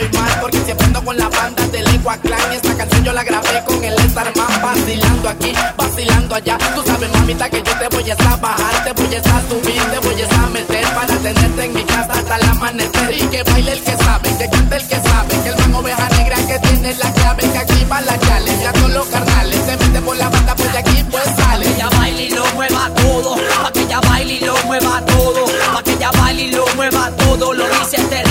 estoy mal porque siempre ando con la banda de Legua Clan. y Esta canción yo la grabé con el Starman vacilando aquí, vacilando allá. Tú sabes, mamita, que yo te voy a estar bajar, te voy a estar subir, te voy a estar meter para tenerte en mi casa hasta el amanecer. Y que baile el que sabe, que cante el que sabe, que el man oveja negra que tiene la clave, que activa la chale, ya todos los carnales. Se mete por la banda, pues de aquí pues sale. Aquella baile y lo mueva todo, aquella baile y lo mueva todo, aquella baile y lo mueva todo, lo dice este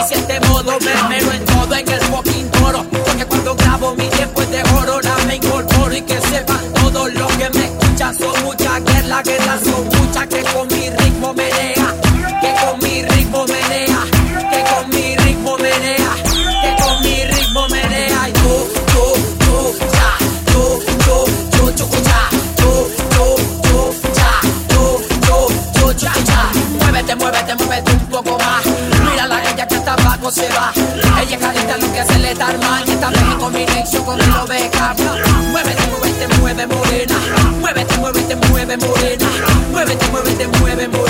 lo dice este modo, me mero en todo en el fucking toro. Porque cuando grabo mi tiempo es de oro, ahora me incorporo y que sepan todos los que me escuchan. Son muchas guerras, guerras son muchas que con mi ritmo menea, que con mi ritmo menea, que con mi ritmo menea, que con mi ritmo menea. Y tú, tú, tú, ya, tú, tú, tú, tú, ya, tú, tú, tú, ya, tú, tú, tú, ya, ya. Muévete, muévete, Ella es caliente lo que se le da mal. Y esta vez en combinación con el oveja. Muévete, muévete, mueve morena. Muévete, muévete, mueve morena. Muévete, muévete, mueve morena.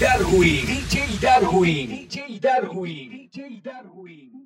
Darwin, DJ Darwin, DJ Darwin, DJ Darwin.